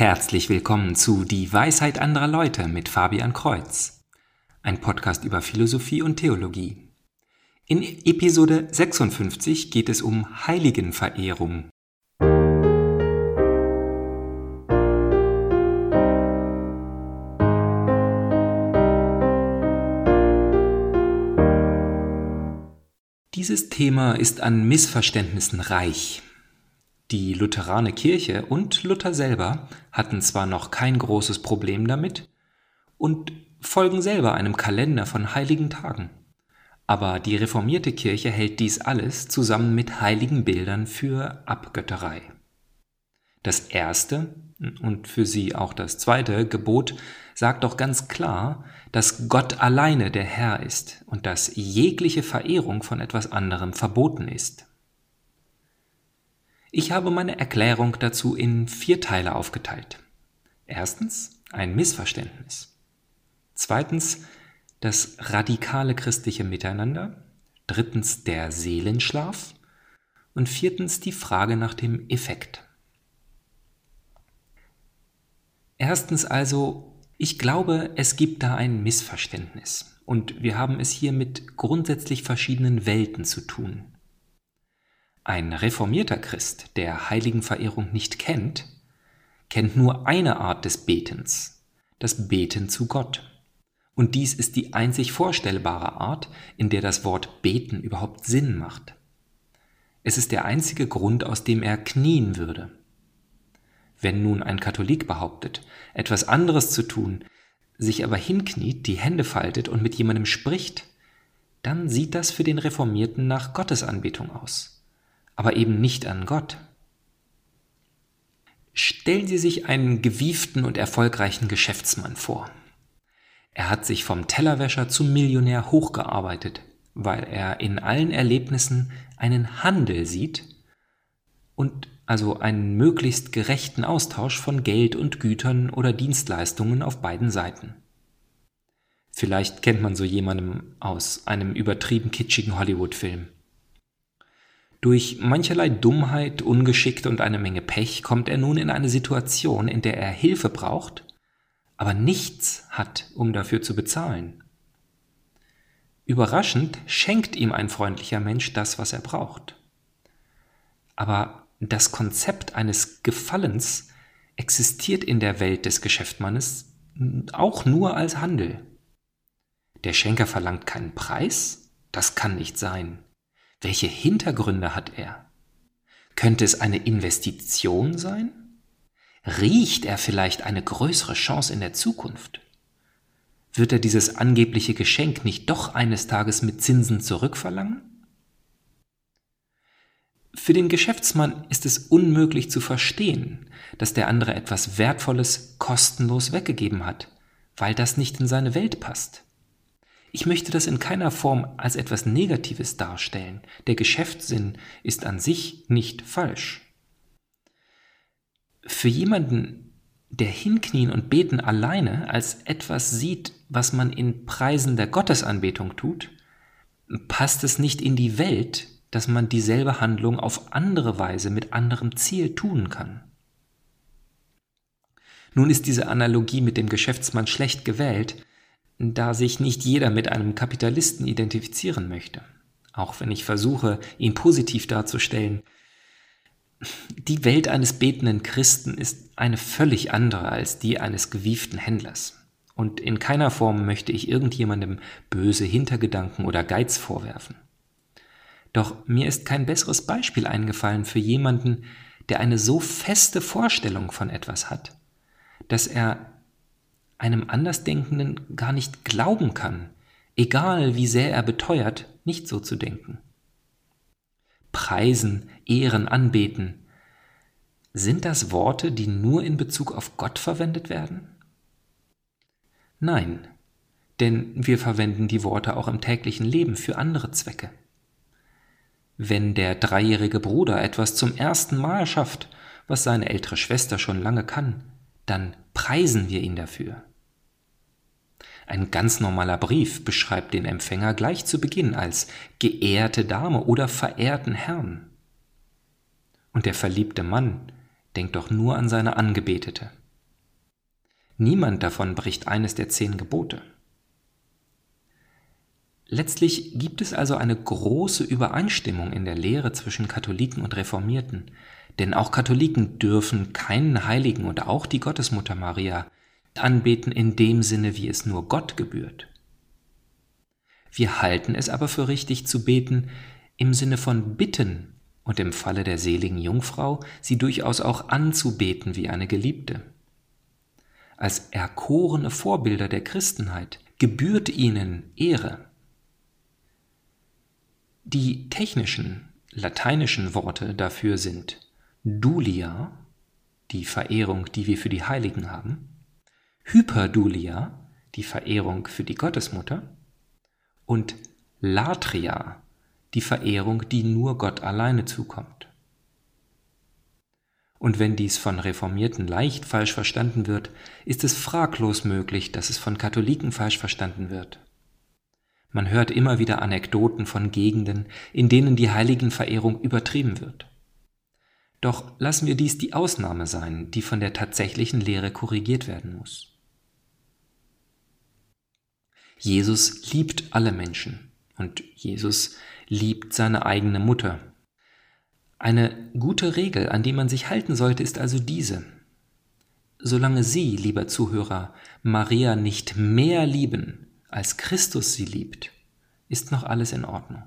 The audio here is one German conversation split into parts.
Herzlich willkommen zu Die Weisheit anderer Leute mit Fabian Kreuz, ein Podcast über Philosophie und Theologie. In Episode 56 geht es um Heiligenverehrung. Dieses Thema ist an Missverständnissen reich. Die Lutherane Kirche und Luther selber hatten zwar noch kein großes Problem damit und folgen selber einem Kalender von heiligen Tagen, aber die reformierte Kirche hält dies alles zusammen mit heiligen Bildern für Abgötterei. Das erste und für sie auch das zweite Gebot sagt doch ganz klar, dass Gott alleine der Herr ist und dass jegliche Verehrung von etwas anderem verboten ist. Ich habe meine Erklärung dazu in vier Teile aufgeteilt. Erstens ein Missverständnis. Zweitens das radikale christliche Miteinander. Drittens der Seelenschlaf. Und viertens die Frage nach dem Effekt. Erstens also, ich glaube, es gibt da ein Missverständnis. Und wir haben es hier mit grundsätzlich verschiedenen Welten zu tun. Ein reformierter Christ, der Heiligenverehrung nicht kennt, kennt nur eine Art des Betens, das Beten zu Gott. Und dies ist die einzig vorstellbare Art, in der das Wort beten überhaupt Sinn macht. Es ist der einzige Grund, aus dem er knien würde. Wenn nun ein Katholik behauptet, etwas anderes zu tun, sich aber hinkniet, die Hände faltet und mit jemandem spricht, dann sieht das für den Reformierten nach Gottesanbetung aus aber eben nicht an Gott. Stellen Sie sich einen gewieften und erfolgreichen Geschäftsmann vor. Er hat sich vom Tellerwäscher zum Millionär hochgearbeitet, weil er in allen Erlebnissen einen Handel sieht und also einen möglichst gerechten Austausch von Geld und Gütern oder Dienstleistungen auf beiden Seiten. Vielleicht kennt man so jemandem aus einem übertrieben kitschigen Hollywood-Film. Durch mancherlei Dummheit, Ungeschick und eine Menge Pech kommt er nun in eine Situation, in der er Hilfe braucht, aber nichts hat, um dafür zu bezahlen. Überraschend schenkt ihm ein freundlicher Mensch das, was er braucht. Aber das Konzept eines Gefallens existiert in der Welt des Geschäftsmannes auch nur als Handel. Der Schenker verlangt keinen Preis? Das kann nicht sein. Welche Hintergründe hat er? Könnte es eine Investition sein? Riecht er vielleicht eine größere Chance in der Zukunft? Wird er dieses angebliche Geschenk nicht doch eines Tages mit Zinsen zurückverlangen? Für den Geschäftsmann ist es unmöglich zu verstehen, dass der andere etwas Wertvolles kostenlos weggegeben hat, weil das nicht in seine Welt passt. Ich möchte das in keiner Form als etwas Negatives darstellen. Der Geschäftssinn ist an sich nicht falsch. Für jemanden, der Hinknien und Beten alleine als etwas sieht, was man in Preisen der Gottesanbetung tut, passt es nicht in die Welt, dass man dieselbe Handlung auf andere Weise mit anderem Ziel tun kann. Nun ist diese Analogie mit dem Geschäftsmann schlecht gewählt, da sich nicht jeder mit einem Kapitalisten identifizieren möchte. Auch wenn ich versuche, ihn positiv darzustellen. Die Welt eines betenden Christen ist eine völlig andere als die eines gewieften Händlers. Und in keiner Form möchte ich irgendjemandem böse Hintergedanken oder Geiz vorwerfen. Doch mir ist kein besseres Beispiel eingefallen für jemanden, der eine so feste Vorstellung von etwas hat, dass er einem Andersdenkenden gar nicht glauben kann, egal wie sehr er beteuert, nicht so zu denken. Preisen, Ehren, anbeten, sind das Worte, die nur in Bezug auf Gott verwendet werden? Nein, denn wir verwenden die Worte auch im täglichen Leben für andere Zwecke. Wenn der dreijährige Bruder etwas zum ersten Mal schafft, was seine ältere Schwester schon lange kann, dann preisen wir ihn dafür. Ein ganz normaler Brief beschreibt den Empfänger gleich zu Beginn als geehrte Dame oder verehrten Herrn. Und der verliebte Mann denkt doch nur an seine Angebetete. Niemand davon bricht eines der zehn Gebote. Letztlich gibt es also eine große Übereinstimmung in der Lehre zwischen Katholiken und Reformierten, denn auch Katholiken dürfen keinen Heiligen und auch die Gottesmutter Maria anbeten in dem Sinne, wie es nur Gott gebührt. Wir halten es aber für richtig zu beten im Sinne von bitten und im Falle der seligen Jungfrau sie durchaus auch anzubeten wie eine Geliebte. Als erkorene Vorbilder der Christenheit gebührt ihnen Ehre. Die technischen lateinischen Worte dafür sind Dulia, die Verehrung, die wir für die Heiligen haben, Hyperdulia, die Verehrung für die Gottesmutter, und Latria, die Verehrung, die nur Gott alleine zukommt. Und wenn dies von Reformierten leicht falsch verstanden wird, ist es fraglos möglich, dass es von Katholiken falsch verstanden wird. Man hört immer wieder Anekdoten von Gegenden, in denen die Heiligenverehrung übertrieben wird. Doch lassen wir dies die Ausnahme sein, die von der tatsächlichen Lehre korrigiert werden muss. Jesus liebt alle Menschen und Jesus liebt seine eigene Mutter. Eine gute Regel, an die man sich halten sollte, ist also diese. Solange Sie, lieber Zuhörer, Maria nicht mehr lieben, als Christus sie liebt, ist noch alles in Ordnung.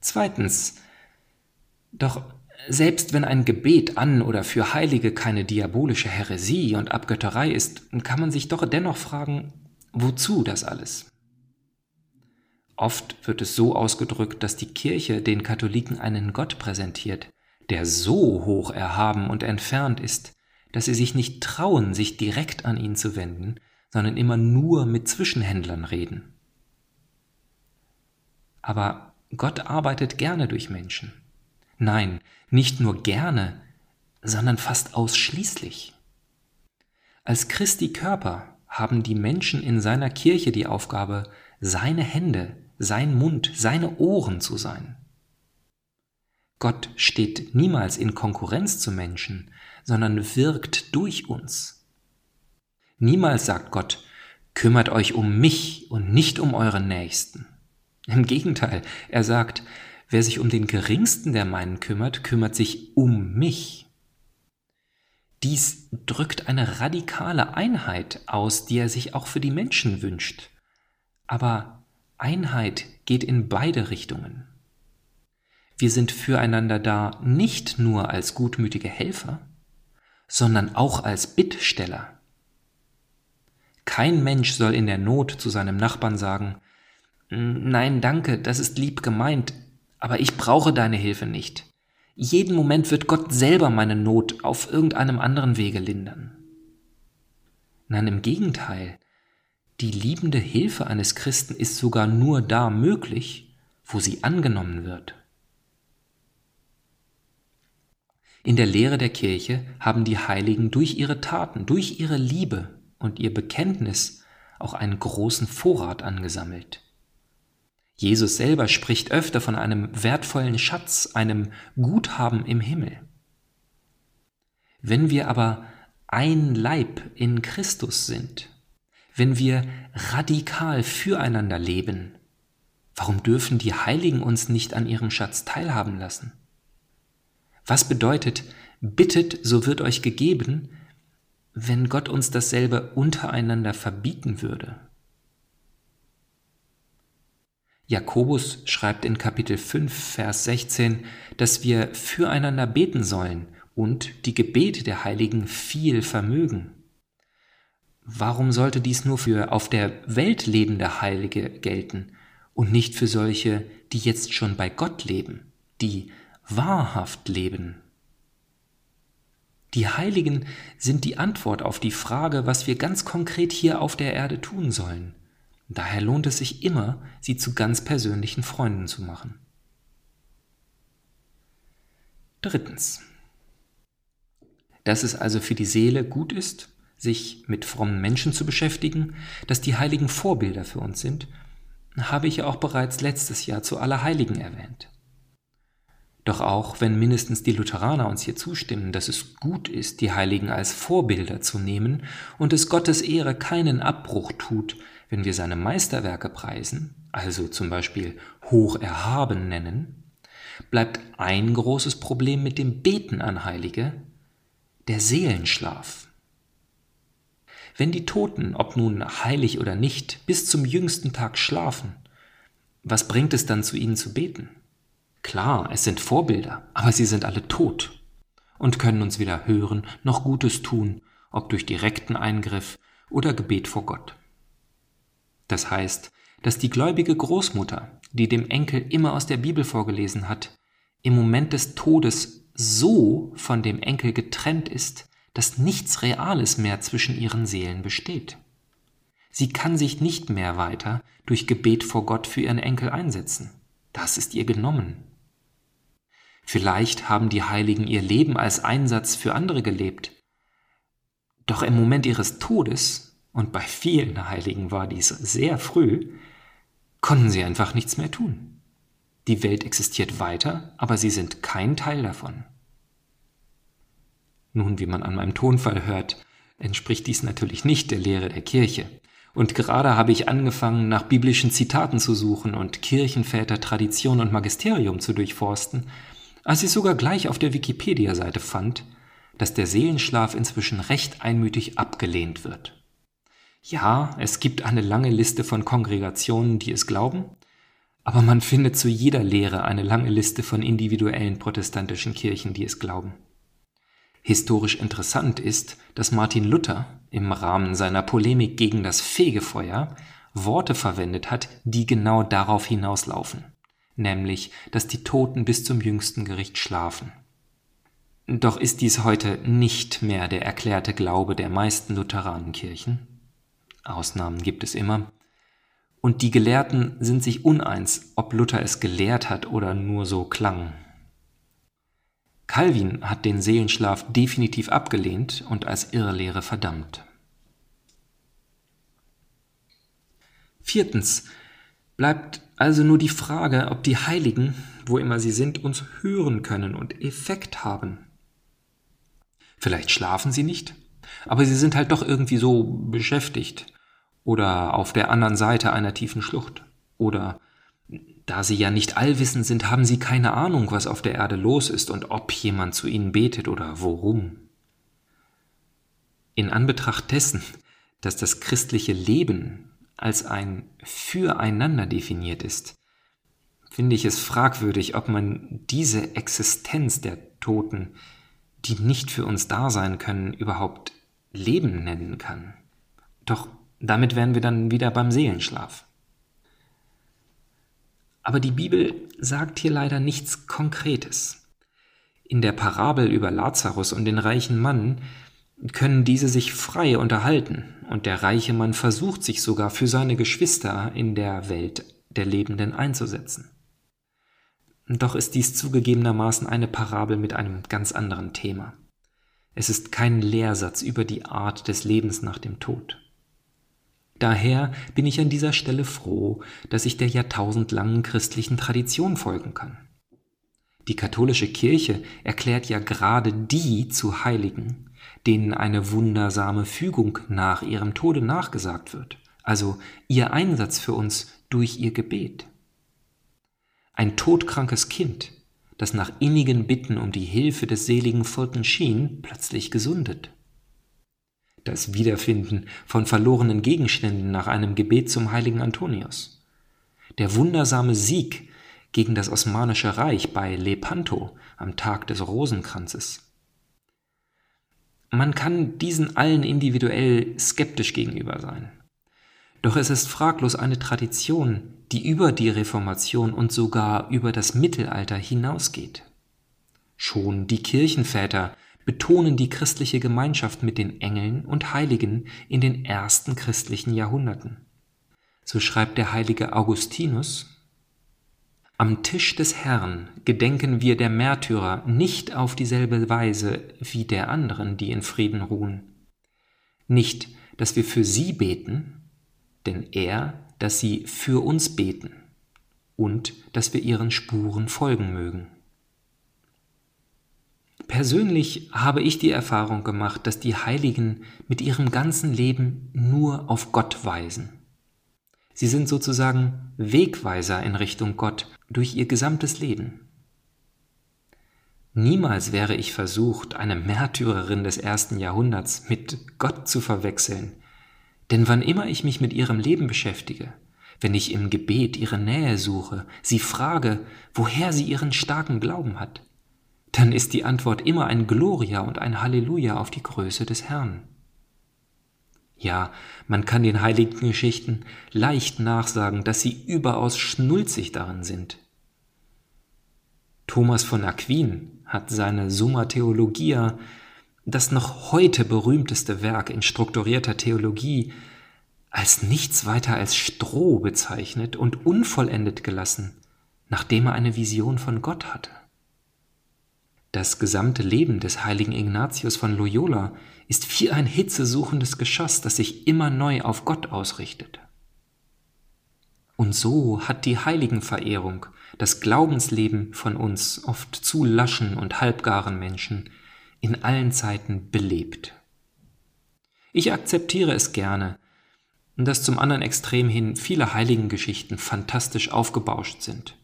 Zweitens, doch selbst wenn ein Gebet an oder für Heilige keine diabolische Häresie und Abgötterei ist, kann man sich doch dennoch fragen, wozu das alles? Oft wird es so ausgedrückt, dass die Kirche den Katholiken einen Gott präsentiert, der so hoch erhaben und entfernt ist, dass sie sich nicht trauen, sich direkt an ihn zu wenden, sondern immer nur mit Zwischenhändlern reden. Aber Gott arbeitet gerne durch Menschen. Nein, nicht nur gerne, sondern fast ausschließlich. Als Christi Körper haben die Menschen in seiner Kirche die Aufgabe, seine Hände, sein Mund, seine Ohren zu sein. Gott steht niemals in Konkurrenz zu Menschen, sondern wirkt durch uns. Niemals sagt Gott, kümmert euch um mich und nicht um euren Nächsten. Im Gegenteil, er sagt, Wer sich um den geringsten der meinen kümmert, kümmert sich um mich. Dies drückt eine radikale Einheit aus, die er sich auch für die Menschen wünscht. Aber Einheit geht in beide Richtungen. Wir sind füreinander da nicht nur als gutmütige Helfer, sondern auch als Bittsteller. Kein Mensch soll in der Not zu seinem Nachbarn sagen, Nein, danke, das ist lieb gemeint, aber ich brauche deine Hilfe nicht. Jeden Moment wird Gott selber meine Not auf irgendeinem anderen Wege lindern. Nein, im Gegenteil, die liebende Hilfe eines Christen ist sogar nur da möglich, wo sie angenommen wird. In der Lehre der Kirche haben die Heiligen durch ihre Taten, durch ihre Liebe und ihr Bekenntnis auch einen großen Vorrat angesammelt. Jesus selber spricht öfter von einem wertvollen Schatz, einem Guthaben im Himmel. Wenn wir aber ein Leib in Christus sind, wenn wir radikal füreinander leben, warum dürfen die Heiligen uns nicht an ihrem Schatz teilhaben lassen? Was bedeutet, bittet, so wird euch gegeben, wenn Gott uns dasselbe untereinander verbieten würde? Jakobus schreibt in Kapitel 5, Vers 16, dass wir füreinander beten sollen und die Gebete der Heiligen viel vermögen. Warum sollte dies nur für auf der Welt lebende Heilige gelten und nicht für solche, die jetzt schon bei Gott leben, die wahrhaft leben? Die Heiligen sind die Antwort auf die Frage, was wir ganz konkret hier auf der Erde tun sollen. Daher lohnt es sich immer, sie zu ganz persönlichen Freunden zu machen. Drittens. Dass es also für die Seele gut ist, sich mit frommen Menschen zu beschäftigen, dass die Heiligen Vorbilder für uns sind, habe ich ja auch bereits letztes Jahr zu Allerheiligen erwähnt. Doch auch wenn mindestens die Lutheraner uns hier zustimmen, dass es gut ist, die Heiligen als Vorbilder zu nehmen und es Gottes Ehre keinen Abbruch tut, wenn wir seine Meisterwerke preisen, also zum Beispiel hoch erhaben nennen, bleibt ein großes Problem mit dem Beten an Heilige, der Seelenschlaf. Wenn die Toten, ob nun heilig oder nicht, bis zum jüngsten Tag schlafen, was bringt es dann zu ihnen zu beten? Klar, es sind Vorbilder, aber sie sind alle tot und können uns weder hören noch Gutes tun, ob durch direkten Eingriff oder Gebet vor Gott. Das heißt, dass die gläubige Großmutter, die dem Enkel immer aus der Bibel vorgelesen hat, im Moment des Todes so von dem Enkel getrennt ist, dass nichts Reales mehr zwischen ihren Seelen besteht. Sie kann sich nicht mehr weiter durch Gebet vor Gott für ihren Enkel einsetzen. Das ist ihr genommen. Vielleicht haben die Heiligen ihr Leben als Einsatz für andere gelebt. Doch im Moment ihres Todes, und bei vielen Heiligen war dies sehr früh, konnten sie einfach nichts mehr tun. Die Welt existiert weiter, aber sie sind kein Teil davon. Nun, wie man an meinem Tonfall hört, entspricht dies natürlich nicht der Lehre der Kirche. Und gerade habe ich angefangen, nach biblischen Zitaten zu suchen und Kirchenväter, Tradition und Magisterium zu durchforsten, als ich sogar gleich auf der Wikipedia-Seite fand, dass der Seelenschlaf inzwischen recht einmütig abgelehnt wird. Ja, es gibt eine lange Liste von Kongregationen, die es glauben, aber man findet zu jeder Lehre eine lange Liste von individuellen protestantischen Kirchen, die es glauben. Historisch interessant ist, dass Martin Luther im Rahmen seiner Polemik gegen das Fegefeuer Worte verwendet hat, die genau darauf hinauslaufen nämlich dass die Toten bis zum jüngsten Gericht schlafen. Doch ist dies heute nicht mehr der erklärte Glaube der meisten Lutheranenkirchen. Ausnahmen gibt es immer. Und die Gelehrten sind sich uneins, ob Luther es gelehrt hat oder nur so klang. Calvin hat den Seelenschlaf definitiv abgelehnt und als Irrlehre verdammt. Viertens bleibt also nur die Frage, ob die Heiligen, wo immer sie sind, uns hören können und Effekt haben. Vielleicht schlafen sie nicht, aber sie sind halt doch irgendwie so beschäftigt oder auf der anderen Seite einer tiefen Schlucht oder da sie ja nicht allwissend sind, haben sie keine Ahnung, was auf der Erde los ist und ob jemand zu ihnen betet oder worum. In Anbetracht dessen, dass das christliche Leben als ein Füreinander definiert ist, finde ich es fragwürdig, ob man diese Existenz der Toten, die nicht für uns da sein können, überhaupt Leben nennen kann. Doch damit wären wir dann wieder beim Seelenschlaf. Aber die Bibel sagt hier leider nichts Konkretes. In der Parabel über Lazarus und den reichen Mann können diese sich frei unterhalten, und der reiche Mann versucht sich sogar für seine Geschwister in der Welt der Lebenden einzusetzen. Doch ist dies zugegebenermaßen eine Parabel mit einem ganz anderen Thema. Es ist kein Lehrsatz über die Art des Lebens nach dem Tod. Daher bin ich an dieser Stelle froh, dass ich der jahrtausendlangen christlichen Tradition folgen kann. Die katholische Kirche erklärt ja gerade die zu Heiligen, denen eine wundersame Fügung nach ihrem Tode nachgesagt wird, also ihr Einsatz für uns durch ihr Gebet. Ein todkrankes Kind, das nach innigen Bitten um die Hilfe des seligen Fulton Sheen plötzlich gesundet. Das Wiederfinden von verlorenen Gegenständen nach einem Gebet zum heiligen Antonius. Der wundersame Sieg gegen das Osmanische Reich bei Lepanto am Tag des Rosenkranzes. Man kann diesen allen individuell skeptisch gegenüber sein. Doch es ist fraglos eine Tradition, die über die Reformation und sogar über das Mittelalter hinausgeht. Schon die Kirchenväter betonen die christliche Gemeinschaft mit den Engeln und Heiligen in den ersten christlichen Jahrhunderten. So schreibt der heilige Augustinus am Tisch des Herrn gedenken wir der Märtyrer nicht auf dieselbe Weise wie der anderen, die in Frieden ruhen. Nicht, dass wir für sie beten, denn er, dass sie für uns beten und dass wir ihren Spuren folgen mögen. Persönlich habe ich die Erfahrung gemacht, dass die Heiligen mit ihrem ganzen Leben nur auf Gott weisen. Sie sind sozusagen Wegweiser in Richtung Gott durch ihr gesamtes Leben. Niemals wäre ich versucht, eine Märtyrerin des ersten Jahrhunderts mit Gott zu verwechseln, denn wann immer ich mich mit ihrem Leben beschäftige, wenn ich im Gebet ihre Nähe suche, sie frage, woher sie ihren starken Glauben hat, dann ist die Antwort immer ein Gloria und ein Halleluja auf die Größe des Herrn. Ja, man kann den heiligen Geschichten leicht nachsagen, dass sie überaus schnulzig darin sind. Thomas von Aquin hat seine Summa Theologia, das noch heute berühmteste Werk in strukturierter Theologie, als nichts weiter als Stroh bezeichnet und unvollendet gelassen, nachdem er eine Vision von Gott hatte. Das gesamte Leben des heiligen Ignatius von Loyola ist wie ein hitzesuchendes Geschoss, das sich immer neu auf Gott ausrichtet. Und so hat die Heiligenverehrung das Glaubensleben von uns oft zu laschen und halbgaren Menschen in allen Zeiten belebt. Ich akzeptiere es gerne, dass zum anderen Extrem hin viele Heiligengeschichten fantastisch aufgebauscht sind.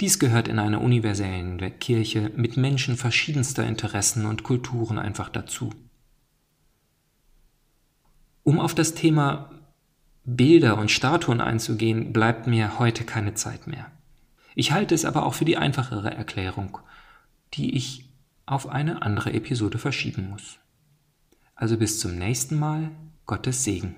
Dies gehört in einer universellen Kirche mit Menschen verschiedenster Interessen und Kulturen einfach dazu. Um auf das Thema Bilder und Statuen einzugehen, bleibt mir heute keine Zeit mehr. Ich halte es aber auch für die einfachere Erklärung, die ich auf eine andere Episode verschieben muss. Also bis zum nächsten Mal, Gottes Segen.